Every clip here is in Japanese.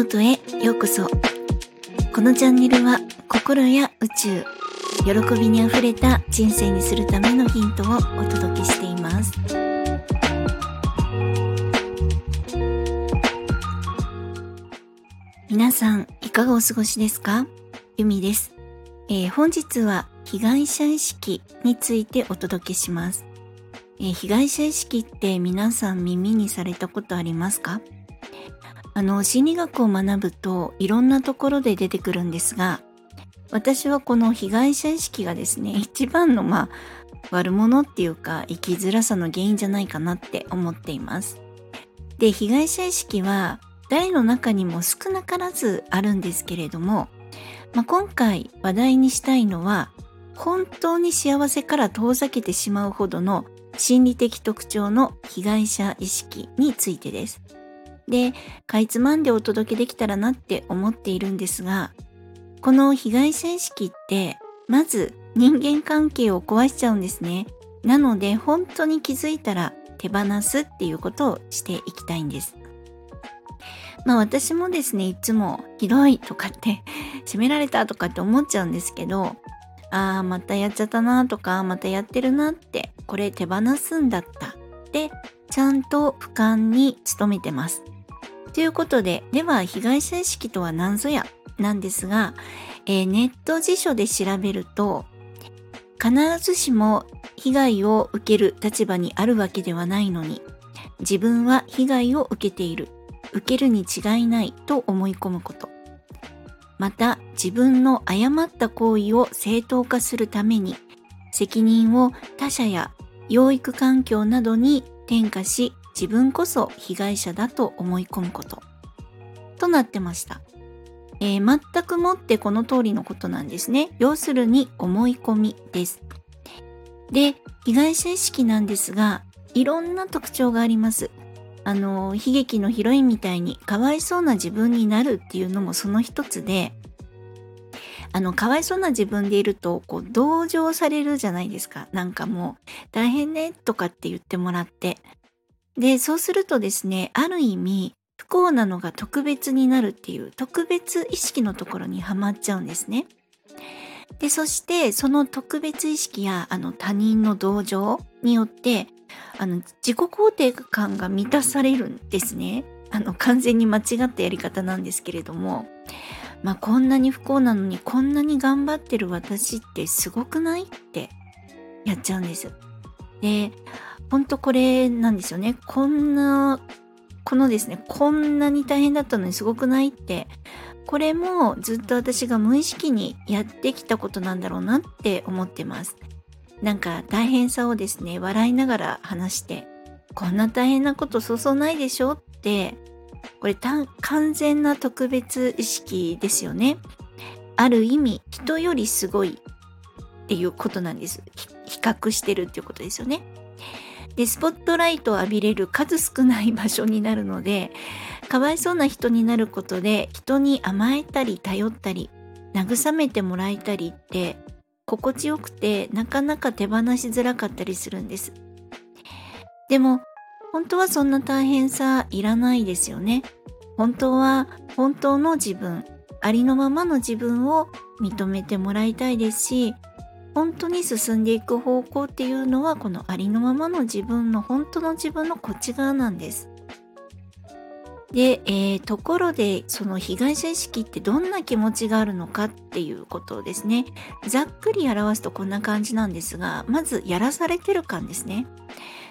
ノートへようこそ。このチャンネルは心や宇宙、喜びにあふれた人生にするためのヒントをお届けしています。皆さん、いかがお過ごしですか？ゆみです、えー、本日は被害者意識についてお届けします。えー、被害者意識って皆さん耳にされたことありますか？あの、心理学を学ぶといろんなところで出てくるんですが、私はこの被害者意識がですね、一番のまあ、悪者っていうか生きづらさの原因じゃないかなって思っています。で、被害者意識は誰の中にも少なからずあるんですけれども、まあ、今回話題にしたいのは、本当に幸せから遠ざけてしまうほどの心理的特徴の被害者意識についてです。で、かいつまんでお届けできたらなって思っているんですが、この被害者意識って、まず人間関係を壊しちゃうんですね。なので、本当に気づいたら手放すっていうことをしていきたいんです。まあ私もですね、いつもひどいとかって責められたとかって思っちゃうんですけど、ああ、またやっちゃったなとか、またやってるなって、これ手放すんだったってちゃんと俯瞰に努めてます。ということで、では被害者意識とは何ぞや？なんですが、えー、ネット辞書で調べると、必ずしも被害を受ける立場にあるわけではないのに、自分は被害を受けている、受けるに違いないと思い込むこと。また、自分の誤った行為を正当化するために、責任を他者や養育環境などに転嫁し自分こそ被害者だと思い込むこととなってました、えー、全くもってこの通りのことなんですね要するに思い込みですで被害者意識なんですがいろんな特徴がありますあの悲劇のヒロインみたいにかわいそうな自分になるっていうのもその一つであの、かわいそうな自分でいると、こう、同情されるじゃないですか。なんかもう、大変ね、とかって言ってもらって。で、そうするとですね、ある意味、不幸なのが特別になるっていう特別意識のところにはまっちゃうんですね。で、そしてその特別意識やあの他人の同情によってあの自己肯定感が満たされるんですね。あの完全に間違ったやり方なんですけれども、まあこんなに不幸なのにこんなに頑張ってる私ってすごくない？ってやっちゃうんです。で、ほんとこれなんですよね。こんな、このですね、こんなに大変だったのにすごくないって、これもずっと私が無意識にやってきたことなんだろうなって思ってます。なんか大変さをですね、笑いながら話して、こんな大変なことそうそうないでしょって、これ完全な特別意識ですよね。ある意味、人よりすごいっていうことなんです。比較してるっていうことですよね。で、スポットライトを浴びれる数少ない場所になるので、かわいそうな人になることで、人に甘えたり頼ったり、慰めてもらえたりって、心地よくてなかなか手放しづらかったりするんです。でも、本当はそんな大変さいらないですよね。本当は本当の自分、ありのままの自分を認めてもらいたいですし、本当に進んでいく方向っていうのはこのありのままの自分の本当の自分のこっち側なんです。で、えー、ところでその被害者意識ってどんな気持ちがあるのかっていうことをですねざっくり表すとこんな感じなんですがまずやらされてる感ですね。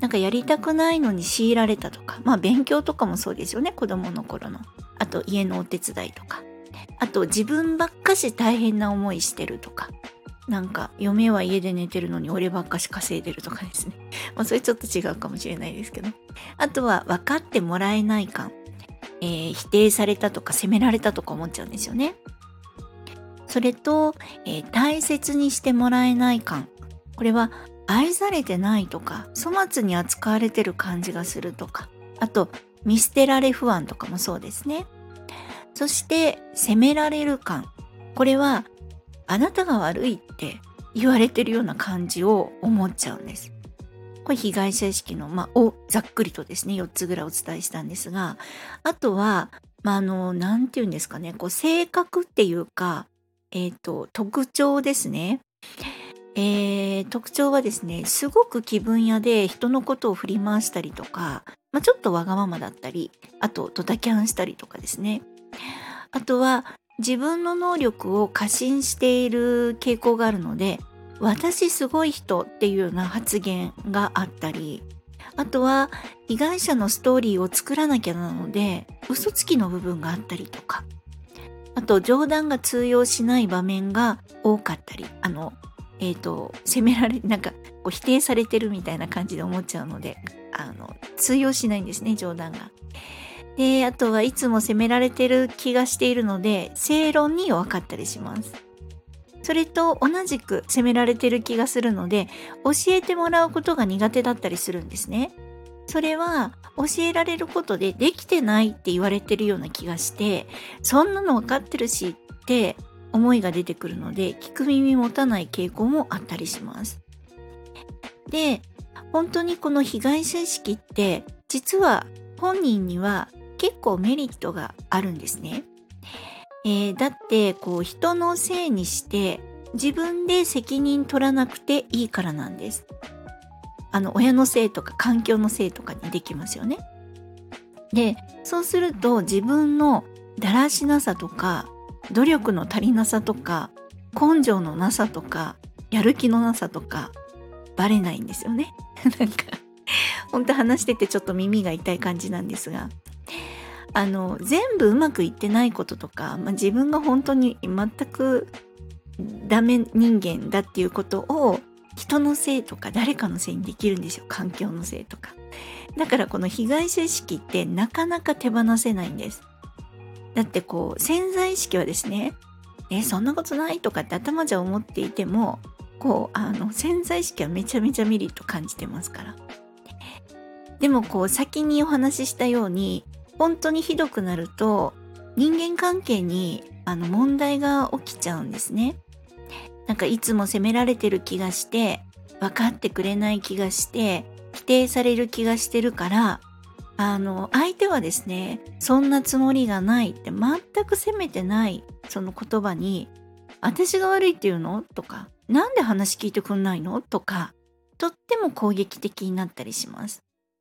なんかやりたくないのに強いられたとかまあ勉強とかもそうですよね子供の頃の。あと家のお手伝いとか。あと自分ばっかし大変な思いしてるとか。なんか嫁は家で寝てるのに俺ばっかし稼いでるとかですね。まあそれちょっと違うかもしれないですけど。あとは分かってもらえない感。えー、否定されたとか責められたとか思っちゃうんですよね。それと、えー、大切にしてもらえない感。これは愛されてないとか、粗末に扱われてる感じがするとか。あと、見捨てられ不安とかもそうですね。そして、責められる感。これはあなたが悪いって言われてるような感じを思っちゃうんです。これ被害者意識の、まあ、をざっくりとですね、4つぐらいお伝えしたんですが、あとはまあ、あの、なんて言うんですかね、こう、性格っていうか、えっ、ー、と、特徴ですね。えー、特徴はですね、すごく気分屋で人のことを振り回したりとか、まあ、ちょっとわがままだったり、あとドタキャンしたりとかですね。あとは自分の能力を過信している傾向があるので、私すごい人っていうような発言があったり、あとは被害者のストーリーを作らなきゃなので嘘つきの部分があったりとかあと冗談が通用しない場面が多かったりあのえっ、ー、と責められなんかこう否定されてるみたいな感じで思っちゃうのであの通用しないんですね冗談が。であとはいつも責められてる気がしているので正論に弱かったりします。それと同じく責められてる気がするので教えてもらうことが苦手だったりするんですね。それは教えられることでできてないって言われてるような気がしてそんなの分かってるしって思いが出てくるので聞く耳持たない傾向もあったりします。で本当にこの被害者意識って実は本人には結構メリットがあるんですね。えー、だってこう人のせいにして自分で責任取らなくていいからなんです。あの親のせいとか環境のせいとかにできますよね。でそうすると自分のだらしなさとか努力の足りなさとか根性のなさとかやる気のなさとかバレないんですよね。なんか本当話しててちょっと耳が痛い感じなんですがあの全部うまくいってないこととか、まあ、自分が本当に全くダメ人間だっていうことを人のせいとか誰かのせいにできるんですよ。環境のせいとか。だからこの被害者意識ってなかなか手放せないんです。だってこう潜在意識はですねえそんなことないとかって頭じゃ思っていてもこうあの潜在意識はめちゃめちゃメリット感じてますから。でもこう先にお話ししたように本当にひどくなると人間関係にあの問題が起きちゃうんですね。なんかいつも責められてる気がして分かってくれない気がして否定される気がしてるからあの相手はですねそんなつもりがないって全く責めてないその言葉に私が悪いって言うの？とか何で話聞いてくんないの？とかとっても攻撃的になったりします。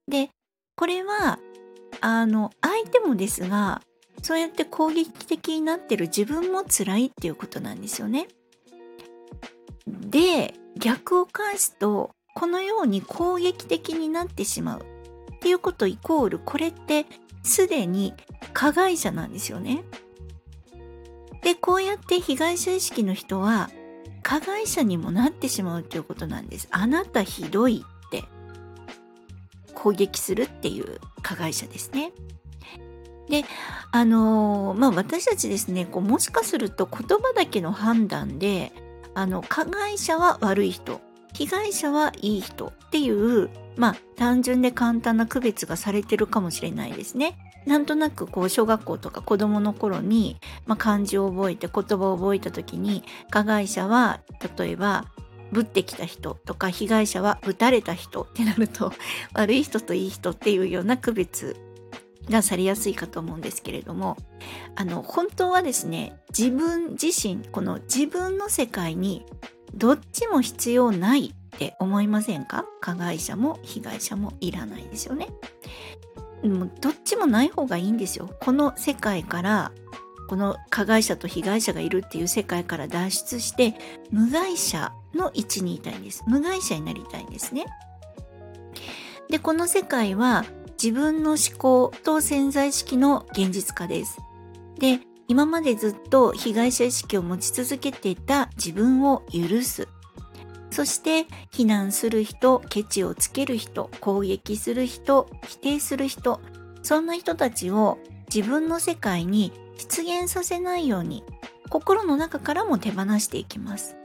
でこれはあの相手もですがそうやって攻撃的になってる自分も辛いっていうことなんですよね。で逆を返すとこのように攻撃的になってしまうっていうことイコールこれってすでに加害者なんですよね。でこうやって被害者意識の人は加害者にもなってしまうということなんです。あなたひどい攻撃するっていう加害者ですね。であの、まあ私たちですねこうもしかすると言葉だけの判断であの加害者は悪い人被害者はいい人っていうまあ単純で簡単な区別がされてるかもしれないですね。なんとなくこう小学校とか子供の頃に、まあ、漢字を覚えて言葉を覚えた時に加害者は例えばぶってきた人とか被害者はぶたれた人ってなると 悪い人といい人っていうような区別がされやすいかと思うんですけれどもあの本当はですね自分自身この自分の世界にどっちも必要ないって思いませんか？加害者も被害者もいらないですよね。どっちもない方がいいんですよ。この世界からこの加害者と被害者がいるっていう世界から脱出して無害者の位置にいたいんです。無害者になりたいんですね。で、この世界は自分の思考と潜在意識の現実化です。で、今までずっと被害者意識を持ち続けていた自分を許す。そして非難する人、ケチをつける人、攻撃する人、否定する人、そんな人たちを自分の世界に出現させないように心の中からも手放していきます。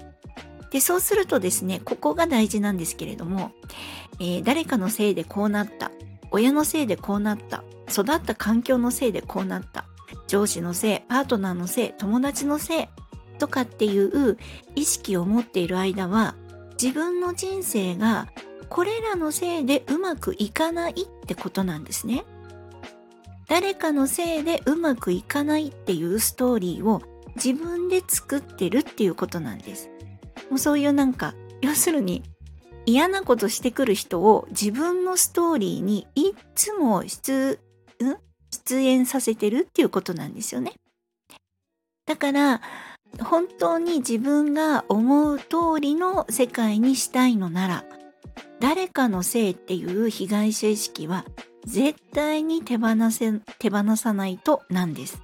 でそうするとですねここが大事なんですけれども、えー、誰かのせいでこうなった親のせいでこうなった育った環境のせいでこうなった上司のせいパートナーのせい友達のせいとかっていう意識を持っている間は自分の人生がこれらのせいでうまくいかないってことなんですね。誰かのせいでうまくいかないっていうストーリーを自分で作ってるっていうことなんです。もうそういうなんか、要するに嫌なことしてくる人を自分のストーリーにいつも出、ん？出演させてるっていうことなんですよね。だから、本当に自分が思う通りの世界にしたいのなら、誰かのせいっていう被害者意識は絶対に手放せ、手放さないとなんです。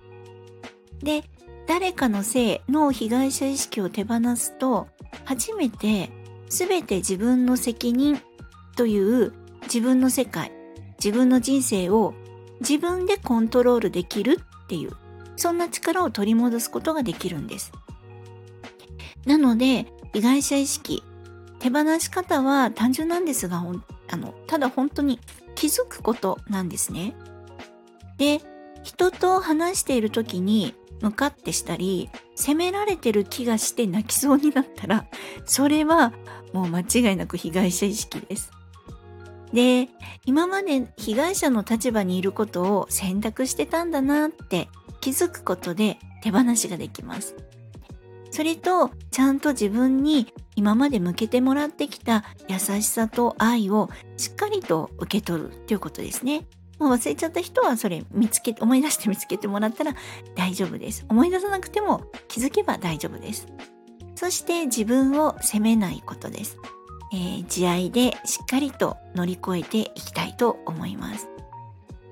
で、誰かのせいの被害者意識を手放すと、初めて全て自分の責任という自分の世界、自分の人生を自分でコントロールできるっていう、そんな力を取り戻すことができるんです。なので、被害者意識、手放し方は単純なんですが、あの、ただ本当に気づくことなんですね。で、人と話している時に向かってしたり、責められてる気がして泣きそうになったら、それはもう間違いなく被害者意識です。で、今まで被害者の立場にいることを選択してたんだなって気づくことで手放しができます。それと、ちゃんと自分に今まで向けてもらってきた優しさと愛をしっかりと受け取るということですね。もう忘れちゃった人はそれ見つけ、思い出して見つけてもらったら大丈夫です。思い出さなくても気づけば大丈夫です。そして自分を責めないことです。えー、慈愛でしっかりと乗り越えていきたいと思います。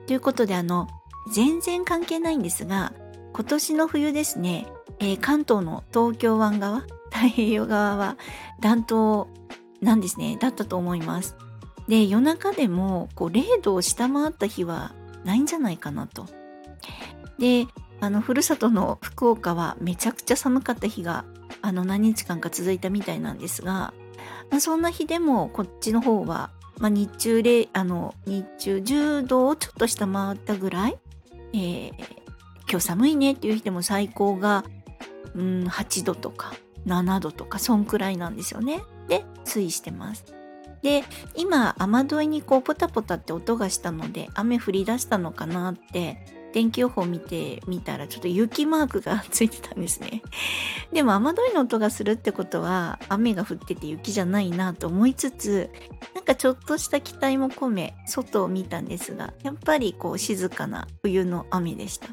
ということであの、全然関係ないんですが、今年の冬ですね、えー、関東の東京湾側、太平洋側は暖冬なんですね、だったと思います。で、夜中でもこう0度を下回った日はないんじゃないかなと。で、あの、ふるさとの福岡はめちゃくちゃ寒かった日が、あの、何日間か続いたみたいなんですが、まあ、そんな日でもこっちの方は、まあ、日中、あの、日中10度をちょっと下回ったぐらい、えー、今日寒いねっていう日でも最高がうん、8度とか7度とかそんくらいなんですよね。で推移してます。で今雨どいにこうポタポタって音がしたので雨降り出したのかなって天気予報見てみたらちょっと雪マークが ついてたんですね。でも雨どいの音がするってことは雨が降ってて雪じゃないなと思いつつなんかちょっとした期待も込め外を見たんですがやっぱりこう静かな冬の雨でした。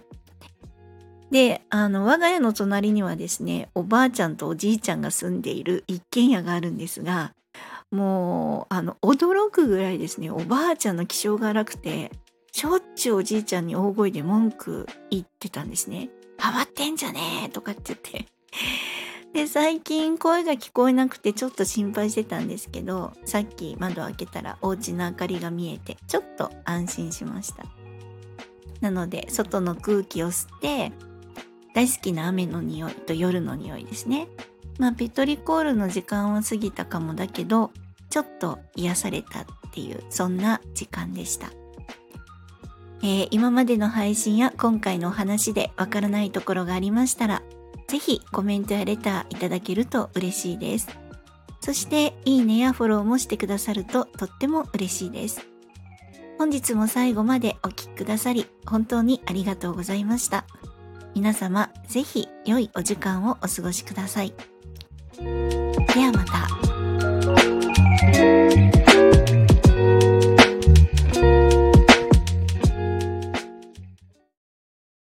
で、あの、我が家の隣にはですね、おばあちゃんとおじいちゃんが住んでいる一軒家があるんですが、もう、あの、驚くぐらいですね、おばあちゃんの気性が荒くて、しょっちゅうおじいちゃんに大声で文句言ってたんですね。ハマってんじゃねえとかって言って。で、最近声が聞こえなくてちょっと心配してたんですけど、さっき窓開けたらお家の明かりが見えて、ちょっと安心しました。なので、外の空気を吸って、大好きな雨の匂いと夜の匂いですね。まあ、ペトリコールの時間は過ぎたかもだけど、ちょっと癒されたっていう、そんな時間でした。えー、今までの配信や今回のお話でわからないところがありましたら、ぜひコメントやレターいただけると嬉しいです。そして、いいねやフォローもしてくださるととっても嬉しいです。本日も最後までお聴きくださり、本当にありがとうございました。皆様ぜひ良いお時間をお過ごしください。ではまた。